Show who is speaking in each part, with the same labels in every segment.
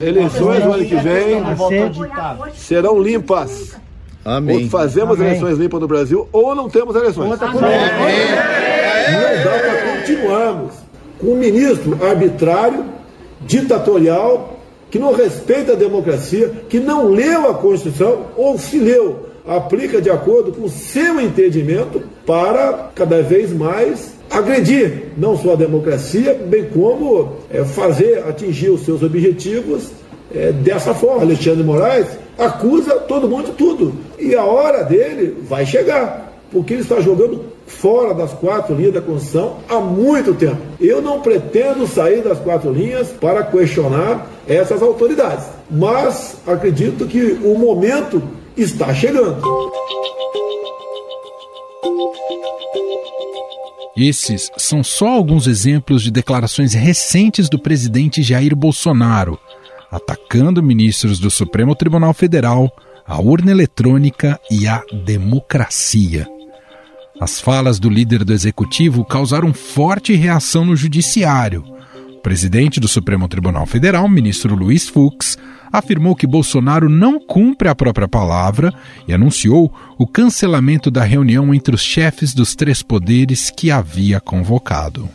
Speaker 1: Eleições no ano que vem serão limpas.
Speaker 2: Amém.
Speaker 1: Ou fazemos
Speaker 2: Amém.
Speaker 1: eleições limpas no Brasil ou não temos eleições. Não dá para continuarmos com um ministro arbitrário, ditatorial, que não respeita a democracia, que não leu a Constituição, ou se leu, aplica de acordo com o seu entendimento para cada vez mais agredir não só a democracia, bem como é, fazer atingir os seus objetivos é, dessa forma. Alexandre Moraes acusa todo mundo de tudo. E a hora dele vai chegar, porque ele está jogando fora das quatro linhas da Constituição há muito tempo. Eu não pretendo sair das quatro linhas para questionar essas autoridades, mas acredito que o momento está chegando.
Speaker 3: Esses são só alguns exemplos de declarações recentes do presidente Jair Bolsonaro, atacando ministros do Supremo Tribunal Federal, a urna eletrônica e a democracia. As falas do líder do executivo causaram forte reação no judiciário. Presidente do Supremo Tribunal Federal, ministro Luiz Fux, afirmou que Bolsonaro não cumpre a própria palavra e anunciou o cancelamento da reunião entre os chefes dos três poderes que havia convocado.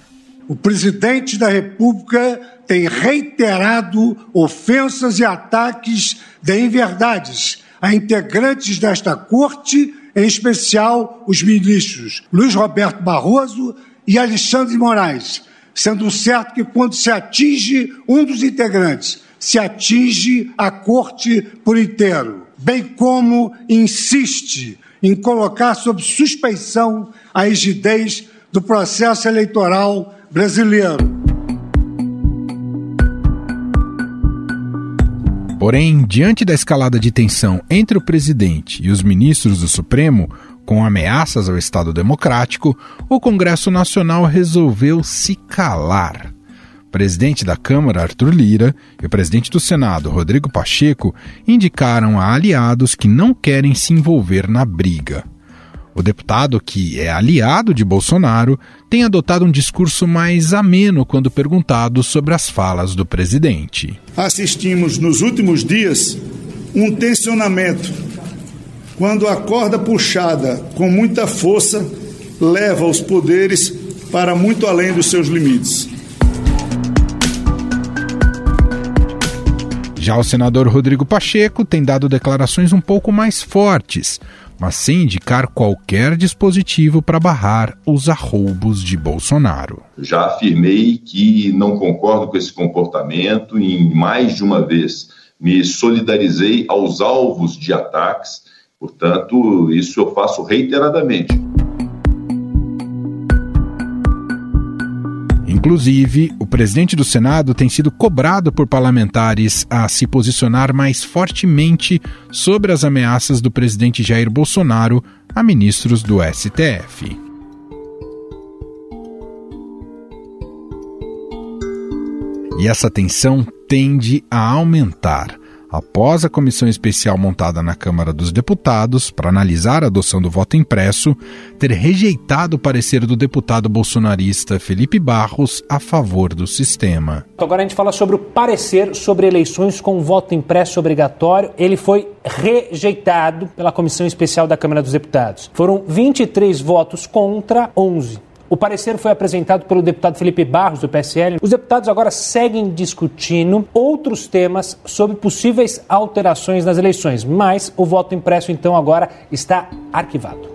Speaker 4: O presidente da República tem reiterado ofensas e ataques de inverdades a integrantes desta corte, em especial os ministros Luiz Roberto Barroso e Alexandre Moraes, sendo certo que quando se atinge um dos integrantes, se atinge a corte por inteiro, bem como insiste em colocar sob suspeição a rigidez do processo eleitoral brasileiro.
Speaker 3: Porém, diante da escalada de tensão entre o presidente e os ministros do Supremo, com ameaças ao Estado Democrático, o Congresso Nacional resolveu se calar. O presidente da Câmara, Arthur Lira, e o presidente do Senado, Rodrigo Pacheco, indicaram a aliados que não querem se envolver na briga. O deputado, que é aliado de Bolsonaro, tem adotado um discurso mais ameno quando perguntado sobre as falas do presidente.
Speaker 5: Assistimos nos últimos dias um tensionamento quando a corda puxada com muita força leva os poderes para muito além dos seus limites.
Speaker 3: Já o senador Rodrigo Pacheco tem dado declarações um pouco mais fortes, mas sem indicar qualquer dispositivo para barrar os arroubos de Bolsonaro.
Speaker 6: Já afirmei que não concordo com esse comportamento e, mais de uma vez, me solidarizei aos alvos de ataques, portanto, isso eu faço reiteradamente.
Speaker 3: Inclusive, o presidente do Senado tem sido cobrado por parlamentares a se posicionar mais fortemente sobre as ameaças do presidente Jair Bolsonaro a ministros do STF. E essa tensão tende a aumentar após a comissão especial montada na Câmara dos Deputados para analisar a adoção do voto impresso ter rejeitado o parecer do deputado bolsonarista Felipe Barros a favor do sistema.
Speaker 7: Agora a gente fala sobre o parecer sobre eleições com voto impresso obrigatório. Ele foi rejeitado pela comissão especial da Câmara dos Deputados. Foram 23 votos contra 11. O parecer foi apresentado pelo deputado Felipe Barros, do PSL. Os deputados agora seguem discutindo outros temas sobre possíveis alterações nas eleições, mas o voto impresso, então, agora está arquivado.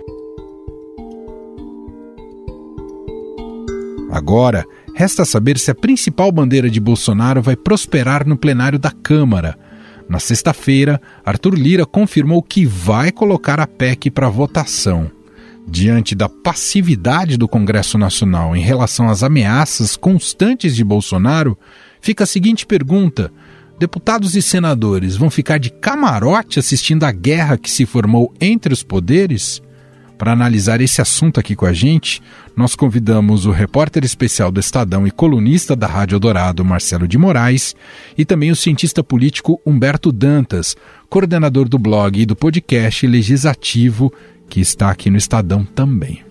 Speaker 3: Agora, resta saber se a principal bandeira de Bolsonaro vai prosperar no plenário da Câmara. Na sexta-feira, Arthur Lira confirmou que vai colocar a PEC para votação. Diante da passividade do Congresso Nacional em relação às ameaças constantes de Bolsonaro, fica a seguinte pergunta: deputados e senadores vão ficar de camarote assistindo à guerra que se formou entre os poderes? Para analisar esse assunto aqui com a gente, nós convidamos o repórter especial do Estadão e colunista da Rádio Dourado, Marcelo de Moraes, e também o cientista político Humberto Dantas, coordenador do blog e do podcast legislativo que está aqui no Estadão também.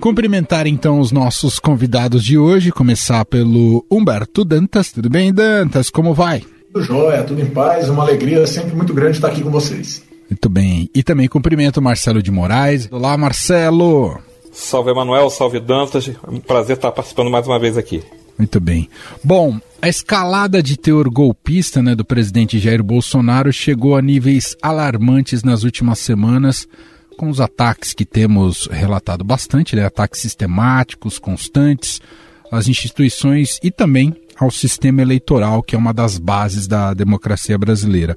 Speaker 3: Cumprimentar então os nossos convidados de hoje, começar pelo Humberto Dantas. Tudo bem, Dantas? Como vai?
Speaker 2: Tudo jóia, tudo em paz, uma alegria sempre muito grande estar aqui com vocês.
Speaker 3: Muito bem. E também cumprimento o Marcelo de Moraes. Olá, Marcelo.
Speaker 8: Salve, Emanuel. Salve, Dantas. É um prazer estar participando mais uma vez aqui.
Speaker 3: Muito bem. Bom, a escalada de teor golpista né, do presidente Jair Bolsonaro chegou a níveis alarmantes nas últimas semanas, com os ataques que temos relatado bastante, né, ataques sistemáticos, constantes, às instituições e também ao sistema eleitoral, que é uma das bases da democracia brasileira.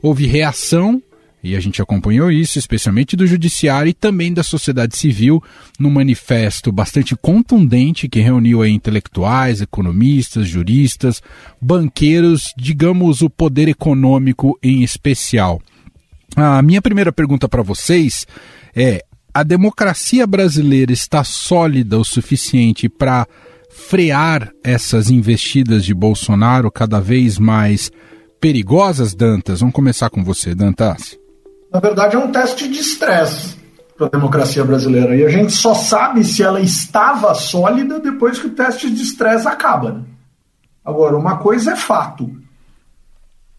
Speaker 3: Houve reação e a gente acompanhou isso, especialmente do Judiciário e também da sociedade civil, num manifesto bastante contundente que reuniu intelectuais, economistas, juristas, banqueiros, digamos, o poder econômico em especial. A minha primeira pergunta para vocês é: a democracia brasileira está sólida o suficiente para frear essas investidas de Bolsonaro cada vez mais perigosas, Dantas? Vamos começar com você, Dantas
Speaker 2: na verdade, é um teste de estresse para a democracia brasileira. E a gente só sabe se ela estava sólida depois que o teste de estresse acaba. Né? Agora, uma coisa é fato.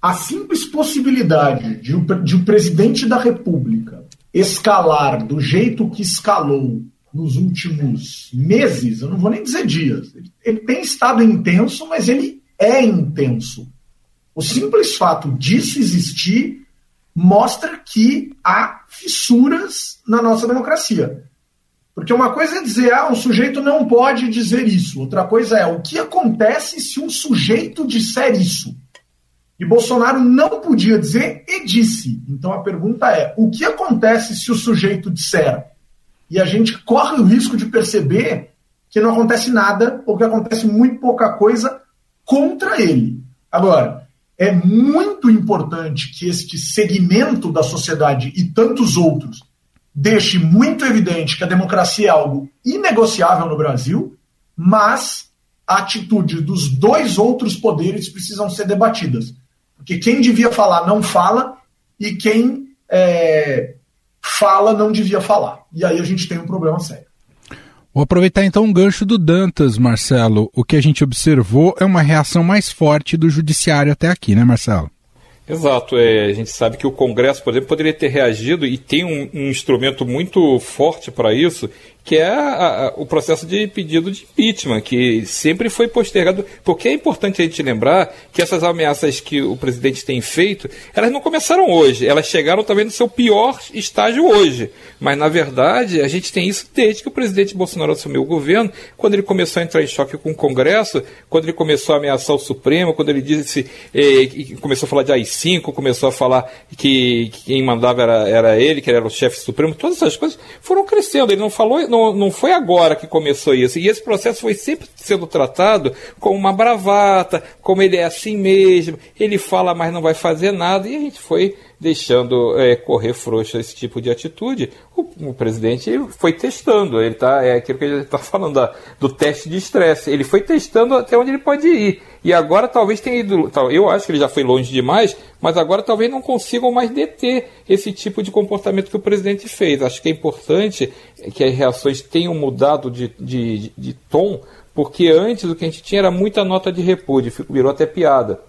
Speaker 2: A simples possibilidade de o, de o presidente da República escalar do jeito que escalou nos últimos meses, eu não vou nem dizer dias, ele, ele tem estado intenso, mas ele é intenso. O simples fato disso existir mostra que há fissuras na nossa democracia. Porque uma coisa é dizer, ah, um sujeito não pode dizer isso. Outra coisa é, o que acontece se um sujeito disser isso? E Bolsonaro não podia dizer e disse. Então a pergunta é, o que acontece se o sujeito disser? E a gente corre o risco de perceber que não acontece nada, ou que acontece muito pouca coisa contra ele. Agora, é muito importante que este segmento da sociedade e tantos outros deixe muito evidente que a democracia é algo inegociável no Brasil, mas a atitude dos dois outros poderes precisam ser debatidas. Porque quem devia falar não fala e quem é, fala não devia falar. E aí a gente tem um problema sério.
Speaker 3: Vou aproveitar então um gancho do Dantas, Marcelo. O que a gente observou é uma reação mais forte do judiciário até aqui, né, Marcelo?
Speaker 8: Exato. É, a gente sabe que o Congresso, por exemplo, poderia ter reagido e tem um, um instrumento muito forte para isso, que é a, a, o processo de pedido de impeachment, que sempre foi postergado, porque é importante a gente lembrar que essas ameaças que o presidente tem feito, elas não começaram hoje, elas chegaram também no seu pior estágio hoje. Mas, na verdade, a gente tem isso desde que o presidente Bolsonaro assumiu o governo, quando ele começou a entrar em choque com o Congresso, quando ele começou a ameaçar o Supremo, quando ele disse, eh, começou a falar de AI-5, começou a falar que, que quem mandava era, era ele, que ele era o chefe supremo, todas essas coisas foram crescendo. Ele não falou, não não, foi agora que começou isso. E esse processo foi sempre sendo tratado como uma bravata, como ele é assim mesmo, ele fala, mas não vai fazer nada, e a gente foi deixando é, correr frouxa esse tipo de atitude. O, o, presidente foi testando, ele tá, é aquilo que ele está falando da, do teste de estresse. Ele foi testando até onde ele pode ir. E agora talvez tenha ido. Eu acho que ele já foi longe demais, mas agora talvez não consigam mais deter esse tipo de comportamento que o presidente fez. Acho que é importante que as reações tenham mudado de, de, de tom, porque antes o que a gente tinha era muita nota de repúdio, virou até piada.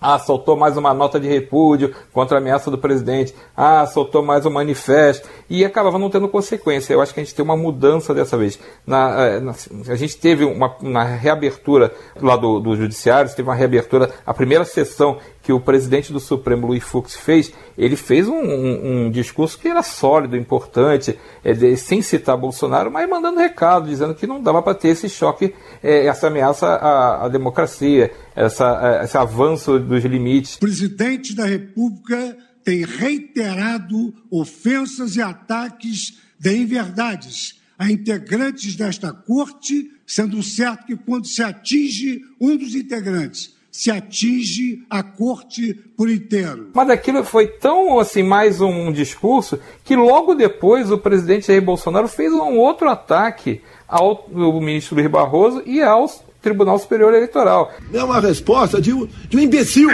Speaker 8: Ah, soltou mais uma nota de repúdio contra a ameaça do presidente. Ah, soltou mais um manifesto. E acabava não tendo consequência. Eu acho que a gente tem uma mudança dessa vez. Na, eh, na a gente teve uma reabertura lá do, do Judiciário, teve uma reabertura, a primeira sessão que o presidente do Supremo, Luiz Fux, fez, ele fez um, um, um discurso que era sólido, importante, é, de, sem citar Bolsonaro, mas mandando recado, dizendo que não dava para ter esse choque, é, essa ameaça à, à democracia, essa, é, esse avanço dos limites.
Speaker 4: O presidente da República tem reiterado ofensas e ataques de inverdades a integrantes desta corte, sendo certo que quando se atinge um dos integrantes, se atinge a corte por inteiro.
Speaker 8: Mas aquilo foi tão assim mais um discurso que logo depois o presidente Jair Bolsonaro fez um outro ataque ao ministro Luiz Barroso e ao Tribunal Superior Eleitoral.
Speaker 1: É uma resposta de um, de um imbecil.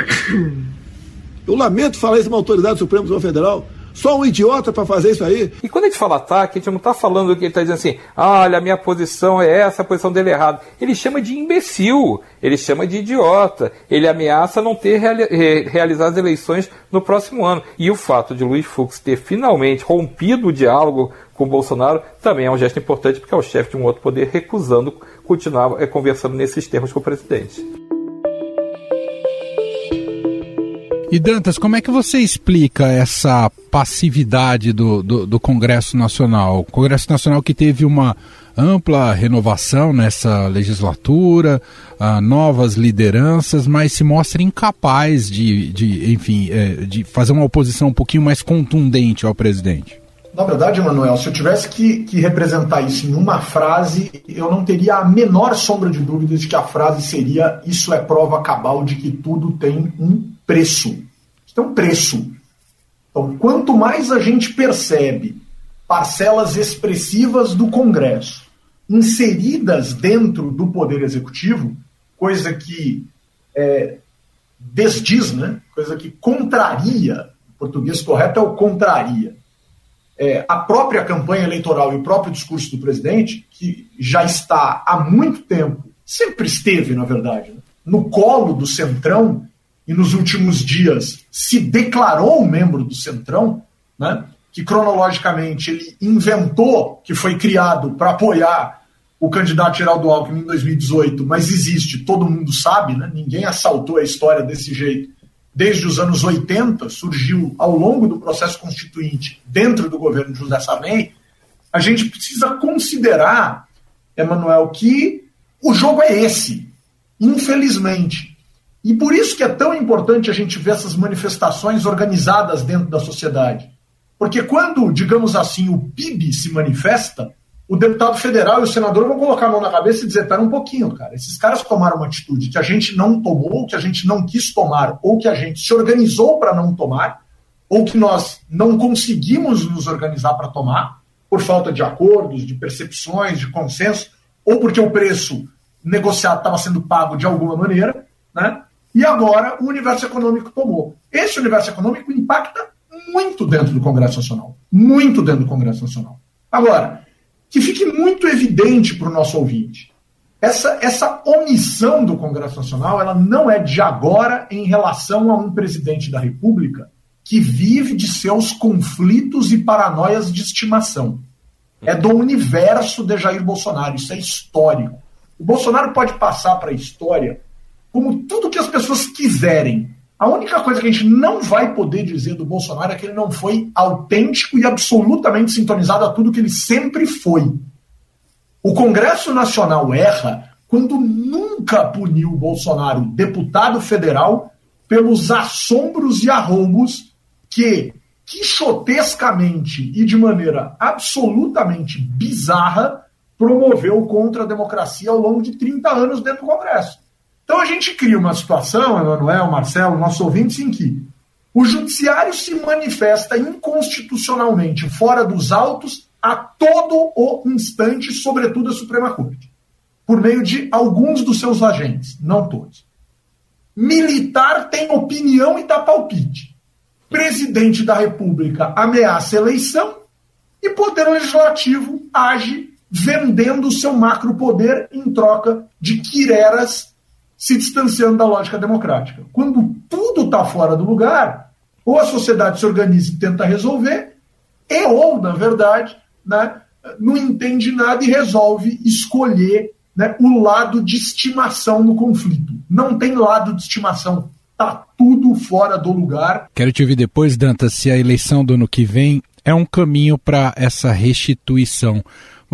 Speaker 1: Eu lamento falar isso uma autoridade do Supremo Tribunal Federal, Só um idiota para fazer isso aí.
Speaker 8: E quando a gente fala ataque, a gente não está falando que ele está dizendo assim, olha, a minha posição é essa, a posição dele é errada. Ele chama de imbecil, ele chama de idiota, ele ameaça não ter reali realizado as eleições no próximo ano. E o fato de Luiz Fux ter finalmente rompido o diálogo com Bolsonaro também é um gesto importante, porque é o chefe de um outro poder recusando continuar é, conversando nesses termos com o presidente.
Speaker 3: E Dantas, como é que você explica essa passividade do, do, do, Congresso Nacional? O Congresso Nacional que teve uma ampla renovação nessa legislatura, uh, novas lideranças, mas se mostra incapaz de, de enfim, é, de fazer uma oposição um pouquinho mais contundente ao presidente.
Speaker 2: Na verdade, Manuel, se eu tivesse que, que, representar isso em uma frase, eu não teria a menor sombra de dúvidas de que a frase seria: Isso é prova cabal de que tudo tem um preço. Isso tem um preço. Então, quanto mais a gente percebe parcelas expressivas do Congresso inseridas dentro do Poder Executivo, coisa que é, desdiz, né? coisa que contraria, o português correto é o contraria é, a própria campanha eleitoral e o próprio discurso do presidente, que já está há muito tempo, sempre esteve, na verdade, né, no colo do Centrão e nos últimos dias se declarou membro do Centrão, né, que cronologicamente ele inventou, que foi criado para apoiar o candidato Geraldo Alckmin em 2018, mas existe, todo mundo sabe, né, ninguém assaltou a história desse jeito desde os anos 80, surgiu ao longo do processo constituinte dentro do governo de José Sarney, a gente precisa considerar, Emanuel, que o jogo é esse, infelizmente. E por isso que é tão importante a gente ver essas manifestações organizadas dentro da sociedade. Porque quando, digamos assim, o PIB se manifesta, o deputado federal e o senador vão colocar a mão na cabeça e dizer: pera um pouquinho, cara, esses caras tomaram uma atitude que a gente não tomou, que a gente não quis tomar, ou que a gente se organizou para não tomar, ou que nós não conseguimos nos organizar para tomar, por falta de acordos, de percepções, de consenso, ou porque o preço negociado estava sendo pago de alguma maneira, né? E agora o universo econômico tomou. Esse universo econômico impacta muito dentro do Congresso Nacional. Muito dentro do Congresso Nacional. Agora, que fique muito evidente para o nosso ouvinte. Essa, essa omissão do Congresso Nacional ela não é de agora em relação a um presidente da República que vive de seus conflitos e paranoias de estimação. É do universo de Jair Bolsonaro, isso é histórico. O Bolsonaro pode passar para a história como tudo que as pessoas quiserem, a única coisa que a gente não vai poder dizer do Bolsonaro é que ele não foi autêntico e absolutamente sintonizado a tudo que ele sempre foi. O Congresso Nacional erra quando nunca puniu o Bolsonaro, deputado federal, pelos assombros e arrombos que, quixotescamente e de maneira absolutamente bizarra, promoveu contra a democracia ao longo de 30 anos dentro do Congresso. Então a gente cria uma situação, Emanuel, Marcelo, nossos ouvintes, em que o judiciário se manifesta inconstitucionalmente fora dos autos a todo o instante, sobretudo a Suprema Corte, por meio de alguns dos seus agentes, não todos. Militar tem opinião e dá palpite. Presidente da República ameaça eleição e Poder Legislativo age vendendo o seu macropoder em troca de quireras se distanciando da lógica democrática. Quando tudo está fora do lugar, ou a sociedade se organiza e tenta resolver, e ou, na verdade, né, não entende nada e resolve escolher né, o lado de estimação no conflito. Não tem lado de estimação. Está tudo fora do lugar.
Speaker 3: Quero te ouvir depois, Dantas, se a eleição do ano que vem é um caminho para essa restituição.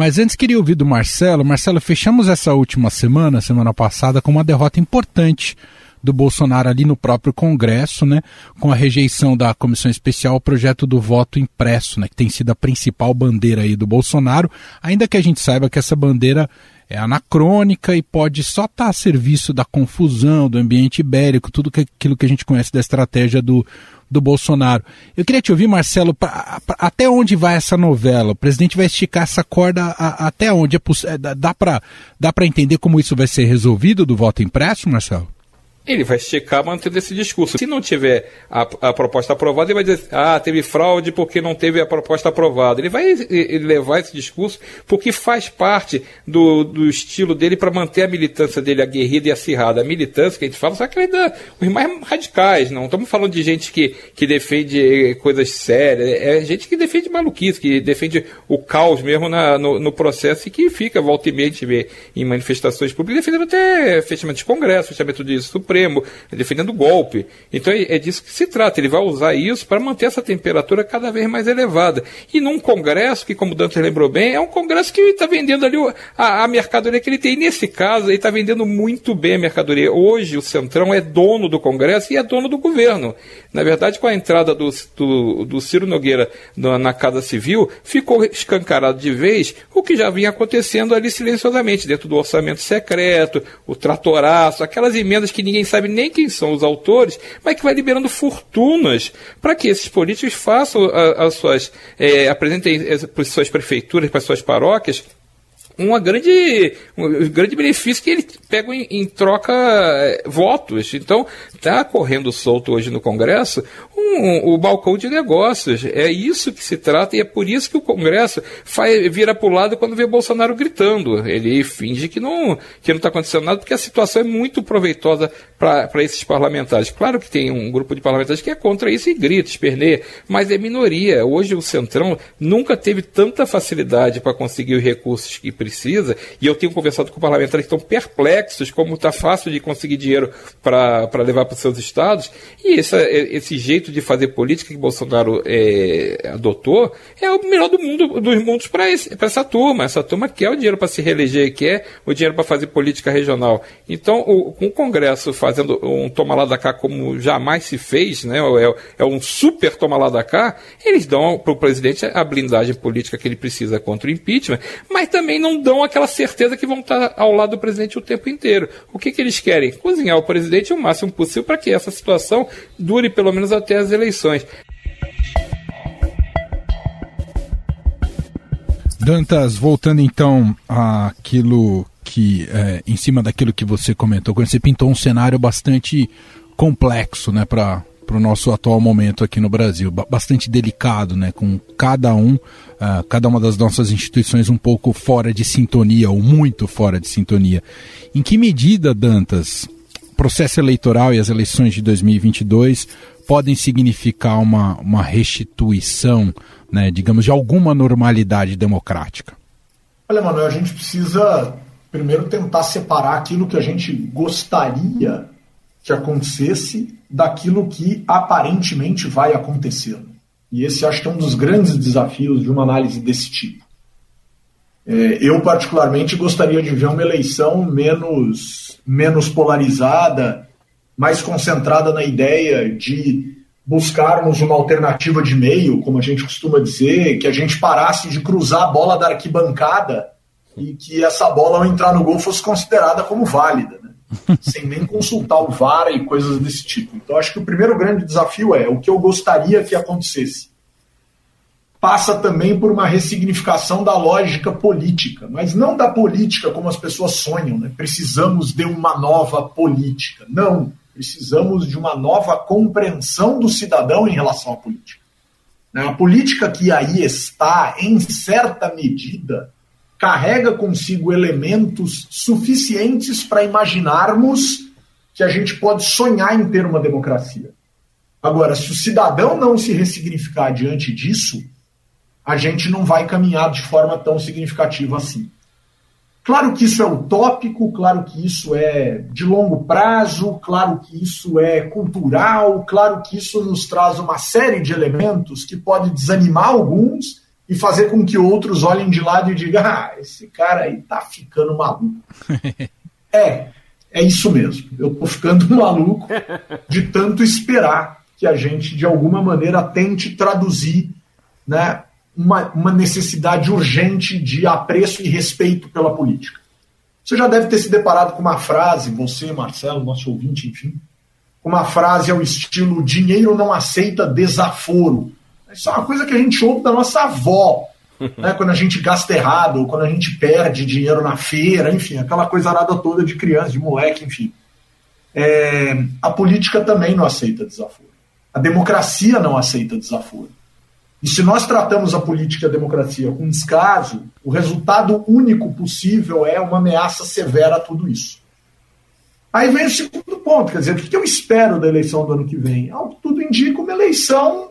Speaker 3: Mas antes queria ouvir do Marcelo. Marcelo, fechamos essa última semana, semana passada, com uma derrota importante do Bolsonaro ali no próprio Congresso, né, com a rejeição da comissão especial ao projeto do voto impresso, né, que tem sido a principal bandeira aí do Bolsonaro, ainda que a gente saiba que essa bandeira é anacrônica e pode só estar tá a serviço da confusão, do ambiente ibérico, tudo que, aquilo que a gente conhece da estratégia do do Bolsonaro. Eu queria te ouvir, Marcelo, pra, pra, até onde vai essa novela? O presidente vai esticar essa corda a, até onde? É, é dá para dá entender como isso vai ser resolvido do voto impresso, Marcelo?
Speaker 8: Ele vai esticar mantendo esse discurso. Se não tiver a, a proposta aprovada, ele vai dizer, ah, teve fraude porque não teve a proposta aprovada. Ele vai levar esse discurso porque faz parte do, do estilo dele para manter a militância dele aguerrida e acirrada. A militância que a gente fala, só que ele dá os mais radicais, não estamos falando de gente que, que defende coisas sérias, é gente que defende maluquice, que defende o caos mesmo na, no, no processo e que fica, volta e meia, em manifestações públicas, defendendo até fechamento de Congresso, fechamento de Supremo, defendendo golpe. Então é, é disso que se trata. Ele vai usar isso para manter essa temperatura cada vez mais elevada. E num Congresso, que como o Dante lembrou bem, é um Congresso que está vendendo ali a, a mercadoria que ele tem. E nesse caso, ele está vendendo muito bem a mercadoria. Hoje, o Centrão é dono do Congresso e é dono do governo. Na verdade, com a entrada do, do, do Ciro Nogueira na, na Casa Civil, ficou escancarado de vez o que já vinha acontecendo ali silenciosamente, dentro do orçamento secreto, o tratoraço, aquelas emendas que ninguém sabe nem quem são os autores, mas que vai liberando fortunas para que esses políticos façam as suas, é, apresentem para suas prefeituras, para suas paróquias, uma grande, um grande benefício que eles pegam em, em troca é, votos. Então, está correndo solto hoje no Congresso um, o balcão de negócios. É isso que se trata e é por isso que o Congresso faz, vira para o lado quando vê Bolsonaro gritando. Ele finge que não que não está acontecendo nada porque a situação é muito proveitosa para esses parlamentares. Claro que tem um grupo de parlamentares que é contra isso e grita, esperneia, mas é minoria. Hoje o Centrão nunca teve tanta facilidade para conseguir os recursos que precisa e eu tenho conversado com parlamentares que estão perplexos como está fácil de conseguir dinheiro para levar para os seus estados e esse, esse jeito de fazer política que Bolsonaro é, adotou é o melhor do mundo, dos mundos para essa turma. Essa turma quer o dinheiro para se reeleger, quer o dinheiro para fazer política regional. Então, o, Congresso fazendo um toma lá cá como jamais se fez, né, é, é um super toma lá cá, eles dão para o presidente a blindagem política que ele precisa contra o impeachment, mas também não dão aquela certeza que vão estar ao lado do presidente o tempo inteiro. O que, que eles querem? Cozinhar o presidente o máximo possível para que essa situação dure pelo menos até as eleições.
Speaker 3: Dantas, voltando então àquilo que, é, em cima daquilo que você comentou, quando você pintou um cenário bastante complexo, né, para para o nosso atual momento aqui no Brasil, bastante delicado, né, com cada um, uh, cada uma das nossas instituições um pouco fora de sintonia ou muito fora de sintonia. Em que medida, Dantas, processo eleitoral e as eleições de 2022 podem significar uma, uma restituição, né, digamos, de alguma normalidade democrática?
Speaker 2: Olha, Manuel, a gente precisa primeiro tentar separar aquilo que a gente gostaria que acontecesse daquilo que aparentemente vai acontecendo. E esse acho que é um dos grandes desafios de uma análise desse tipo. É, eu, particularmente, gostaria de ver uma eleição menos, menos polarizada, mais concentrada na ideia de buscarmos uma alternativa de meio, como a gente costuma dizer, que a gente parasse de cruzar a bola da arquibancada e que essa bola, ao entrar no gol, fosse considerada como válida, né? sem nem consultar o VAR e coisas desse tipo. Então, acho que o primeiro grande desafio é o que eu gostaria que acontecesse. Passa também por uma ressignificação da lógica política, mas não da política como as pessoas sonham, né? Precisamos de uma nova política. Não Precisamos de uma nova compreensão do cidadão em relação à política. Né, a política que aí está, em certa medida, carrega consigo elementos suficientes para imaginarmos que a gente pode sonhar em ter uma democracia. Agora, se o cidadão não se ressignificar diante disso, a gente não vai caminhar de forma tão significativa assim. Claro que isso é utópico, claro que isso é de longo prazo, claro que isso é cultural, claro que isso nos traz uma série de elementos que pode desanimar alguns e fazer com que outros olhem de lado e digam: ah, esse cara aí tá ficando maluco. é, é isso mesmo. Eu tô ficando maluco de tanto esperar que a gente, de alguma maneira, tente traduzir né, uma, uma necessidade urgente de apreço e respeito pela política. Você já deve ter se deparado com uma frase, você, Marcelo, nosso ouvinte, enfim, com uma frase ao estilo: dinheiro não aceita desaforo. Isso é uma coisa que a gente ouve da nossa avó, né, quando a gente gasta errado, ou quando a gente perde dinheiro na feira, enfim, aquela coisa nada toda de criança, de moleque, enfim. é, a política também não aceita desaforo. A democracia não aceita desaforo. E se nós tratamos a política e a democracia com descaso, o resultado único possível é uma ameaça severa a tudo isso. Aí vem o segundo ponto, quer dizer, o que eu espero da eleição do ano que vem? Ao que tudo indica, uma eleição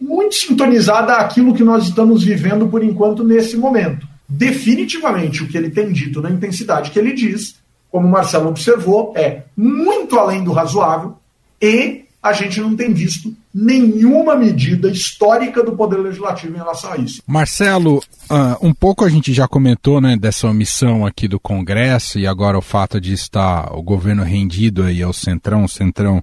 Speaker 2: muito sintonizada àquilo que nós estamos vivendo por enquanto nesse momento. Definitivamente, o que ele tem dito na intensidade que ele diz, como o Marcelo observou, é muito além do razoável e a gente não tem visto nenhuma medida histórica do Poder Legislativo em relação a isso.
Speaker 3: Marcelo, uh, um pouco a gente já comentou né, dessa omissão aqui do Congresso e agora o fato de estar o governo rendido aí ao Centrão, o Centrão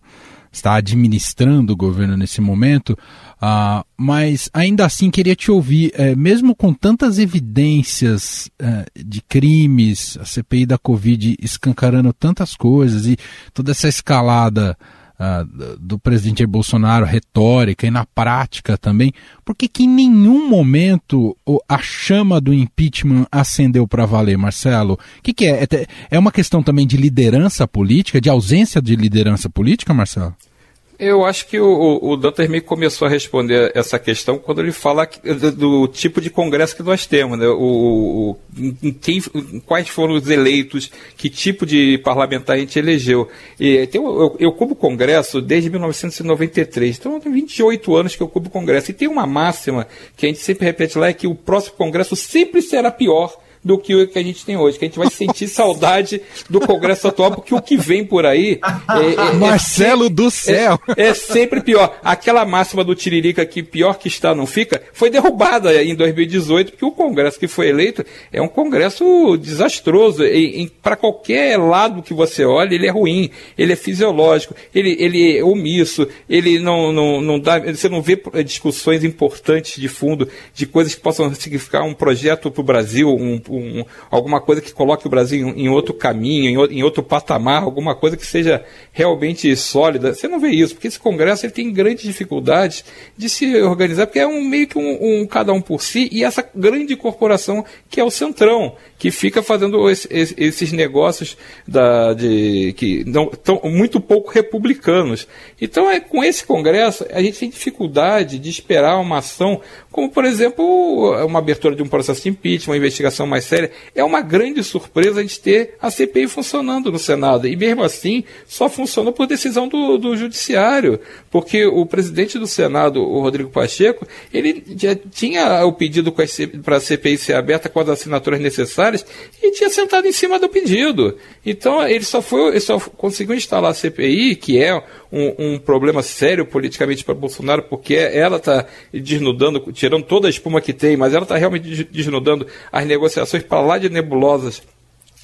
Speaker 3: está administrando o governo nesse momento, uh, mas ainda assim queria te ouvir, eh, mesmo com tantas evidências eh, de crimes, a CPI da Covid escancarando tantas coisas e toda essa escalada uh, do presidente Bolsonaro, retórica e na prática também, por que, que em nenhum momento a chama do impeachment acendeu para valer, Marcelo? O que, que é? é? É uma questão também de liderança política, de ausência de liderança política, Marcelo?
Speaker 8: Eu acho que o, o Dantas meio começou a responder essa questão quando ele fala do, do tipo de congresso que nós temos, né? O, o quem, quais foram os eleitos, que tipo de parlamentar a gente elegeu. E tem, eu, eu cubro congresso desde 1993, então tem 28 anos que eu cubro congresso. E tem uma máxima que a gente sempre repete lá, é que o próximo congresso sempre será pior do que o que a gente tem hoje, que a gente vai sentir saudade do Congresso atual, porque o que vem por aí.
Speaker 3: É, é, Marcelo é, do céu!
Speaker 8: É, sempre pior. Aquela máxima do Tiririca que pior que está não fica, foi derrubada em 2018, porque o Congresso que foi eleito é um Congresso desastroso. Para qualquer lado que você olhe, ele é ruim, ele é fisiológico, ele, ele é omisso, ele não, não, não dá. Você não vê discussões importantes de fundo, de coisas que possam significar um projeto para o Brasil, um, um, alguma coisa que coloque o Brasil em, outro caminho, em, em, outro patamar, alguma coisa que seja realmente sólida. Você não vê isso, porque esse Congresso ele tem grandes dificuldades de se organizar, porque é um meio que um, um cada um por si, e essa grande corporação que é o Centrão, que fica fazendo esse, esses negócios da, de, que não tão muito pouco republicanos. Então, é, com esse Congresso, a gente tem dificuldade de esperar uma ação, como, por exemplo, uma abertura de um processo de impeachment, uma investigação mais séria. É uma grande surpresa a gente ter a CPI funcionando no Senado. E mesmo assim, só funciona por decisão do, do Judiciário, porque o presidente do Senado, o Rodrigo Pacheco, ele já tinha o pedido para a CPI ser aberta com as assinaturas necessárias e tinha sentado em cima do pedido. Então, ele só, foi, ele só conseguiu instalar a CPI, que é um, um problema sério politicamente para Bolsonaro, porque ela está desnudando, tirando toda a espuma que tem, mas ela está realmente desnudando as negociações para lá de nebulosas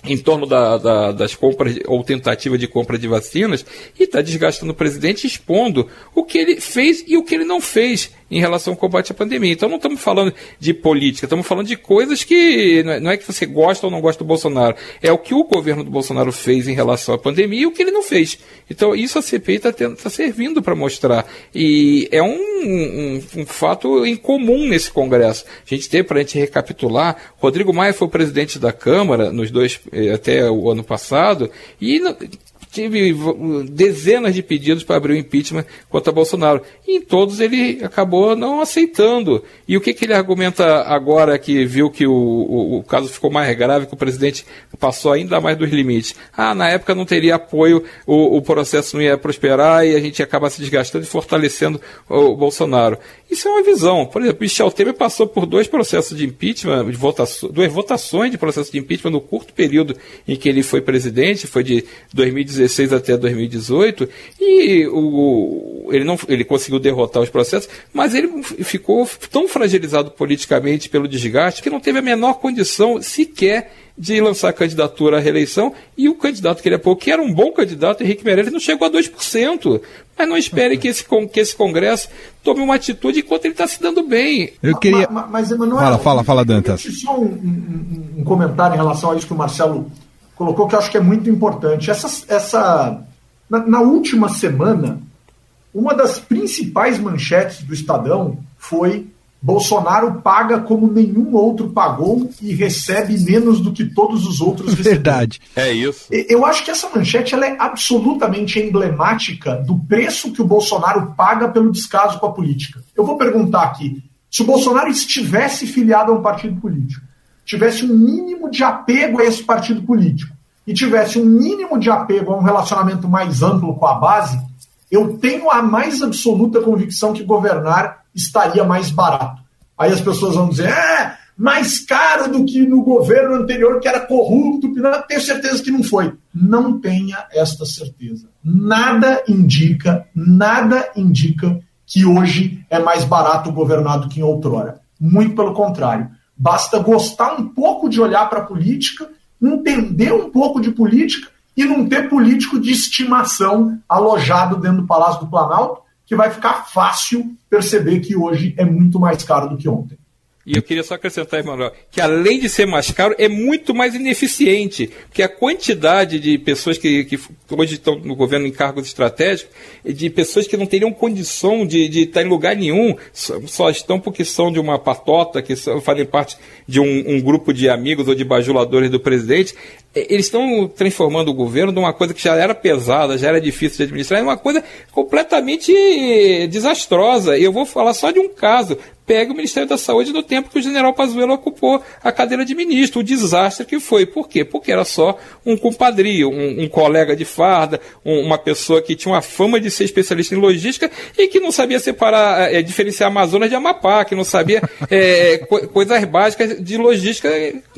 Speaker 8: em torno da, da, das compras ou tentativa de compra de vacinas e está desgastando o presidente expondo o que ele fez e o que ele não fez em relação ao combate à pandemia. Então não estamos falando de política, estamos falando de coisas que é, não é que você gosta ou não gosta do Bolsonaro, é o que o governo do Bolsonaro fez em relação à pandemia e o que ele não fez. Então isso a CPI está tá servindo para mostrar. E é um, um, um, fato incomum nesse Congresso. A gente tem, para a gente recapitular, Rodrigo Maia foi presidente da Câmara nos dois eh, até o ano passado e tive dezenas de pedidos para abrir o impeachment contra Bolsonaro. E em todos ele acabou não aceitando. E o que, que ele argumenta agora que viu que o, o, o, caso ficou mais grave, que o presidente passou ainda mais dos limites? Ah, na época não teria apoio, o, o processo não ia prosperar e a gente ia acabar se desgastando e fortalecendo o Bolsonaro. Isso é uma visão. Por exemplo, Michel Temer passou por dois processos de impeachment, de votações, duas votações de processo de impeachment no curto período em que ele foi presidente, foi de 2016 até 2018, e o, ele, não, ele conseguiu derrotar os processos, mas ele ficou tão fragilizado politicamente pelo desgaste que não teve a menor condição sequer de lançar candidatura à reeleição e o candidato que ele apoiou, que era um bom candidato, Henrique Meirelles, não chegou a 2%. Mas não espere que esse, que esse Congresso tome uma atitude enquanto ele está se dando bem.
Speaker 3: Eu queria. Mas, mas Emanuel, fala, fala, fala, Dantas.
Speaker 2: Só um, um, um, comentário em relação a isso que o Marcelo colocou, que eu acho que é muito importante. Essa, essa, na, na última semana, uma das principais manchetes do Estadão foi Bolsonaro paga como nenhum outro pagou e recebe menos do que todos os outros receberam.
Speaker 3: Verdade.
Speaker 8: É isso.
Speaker 2: Eu acho que essa manchete ela é absolutamente emblemática do preço que o Bolsonaro paga pelo descaso com a política. Eu vou perguntar aqui: se o Bolsonaro estivesse filiado a um partido político, tivesse um mínimo de apego a esse partido político e tivesse um mínimo de apego a um relacionamento mais amplo com a base, eu tenho a mais absoluta convicção que governar estaria mais barato. Aí as pessoas vão dizer, é, mais caro do que no governo anterior, que era corrupto. Não, tenho certeza que não foi. Não tenha esta certeza. Nada indica, nada indica que hoje é mais barato governar do que em outrora. Muito pelo contrário. Basta gostar um pouco de olhar para a política, entender um pouco de política e não ter político de estimação alojado dentro do Palácio do Planalto, que vai ficar fácil perceber que hoje é muito mais caro do que ontem.
Speaker 8: E eu queria só acrescentar, Emanuel, que além de ser mais caro, é muito mais ineficiente. Porque a quantidade de pessoas que, que hoje estão no governo em cargos estratégicos, de pessoas que não teriam condição de, de estar em lugar nenhum, só, estão porque são de uma patota, que são, fazem parte de um, um grupo de amigos ou de bajuladores do presidente, eles estão transformando o governo de uma coisa que já era pesada, já era difícil de administrar, em uma coisa completamente desastrosa. E eu vou falar só de um caso pega o Ministério da Saúde no tempo que o general Pazuello ocupou a cadeira de ministro, o desastre que foi. Por quê? Porque era só um compadrio, um, um colega de farda, um, uma pessoa que tinha uma fama de ser especialista em logística e que não sabia separar, é, diferenciar Amazonas de Amapá, que não sabia é, co coisas básicas de logística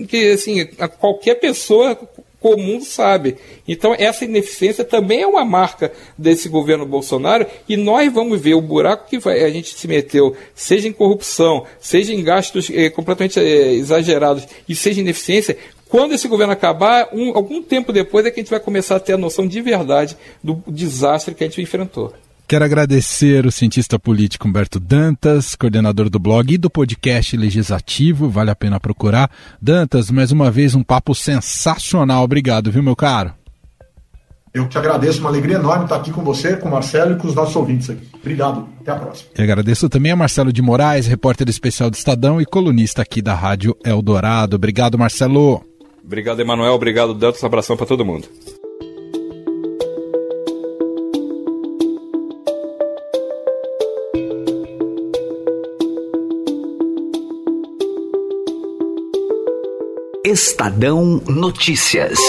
Speaker 8: que, assim, qualquer pessoa comum sabe. Então, essa ineficiência também é uma marca desse governo Bolsonaro e nós vamos ver o buraco que a gente se meteu, seja em corrupção, seja em gastos eh, completamente eh, exagerados e seja em ineficiência. Quando esse governo acabar, um, algum tempo depois é que a gente vai começar a ter a noção de verdade do desastre que a gente enfrentou.
Speaker 3: Quero agradecer o cientista político Humberto Dantas, coordenador do blog e do podcast legislativo, vale a pena procurar. Dantas, mais uma vez um papo sensacional. Obrigado, viu, meu caro?
Speaker 2: Eu te agradeço, uma alegria enorme estar aqui com você, com o Marcelo e com os nossos ouvintes aqui. Obrigado, até a próxima.
Speaker 3: E agradeço também a Marcelo de Moraes, repórter especial do Estadão e colunista aqui da Rádio Eldorado. Obrigado, Marcelo.
Speaker 8: Obrigado, Emanuel. Obrigado, Dantas. Um abração para todo mundo.
Speaker 9: Estadão Notícias.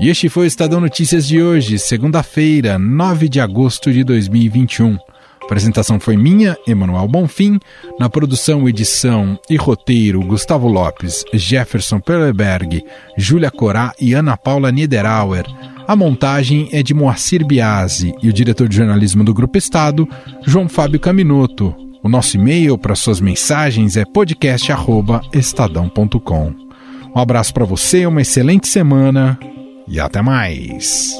Speaker 3: E este foi o Estadão Notícias de hoje, segunda-feira, 9 de agosto de 2021. A apresentação foi minha, Emanuel Bonfim. Na produção, edição e roteiro, Gustavo Lopes, Jefferson Perleberg, Júlia Corá e Ana Paula Niederauer. A montagem é de Moacir Biasi e o diretor de jornalismo do Grupo Estado, João Fábio Caminoto. O nosso e-mail para suas mensagens é podcast@estadão.com. Um abraço para você, uma excelente semana e até mais.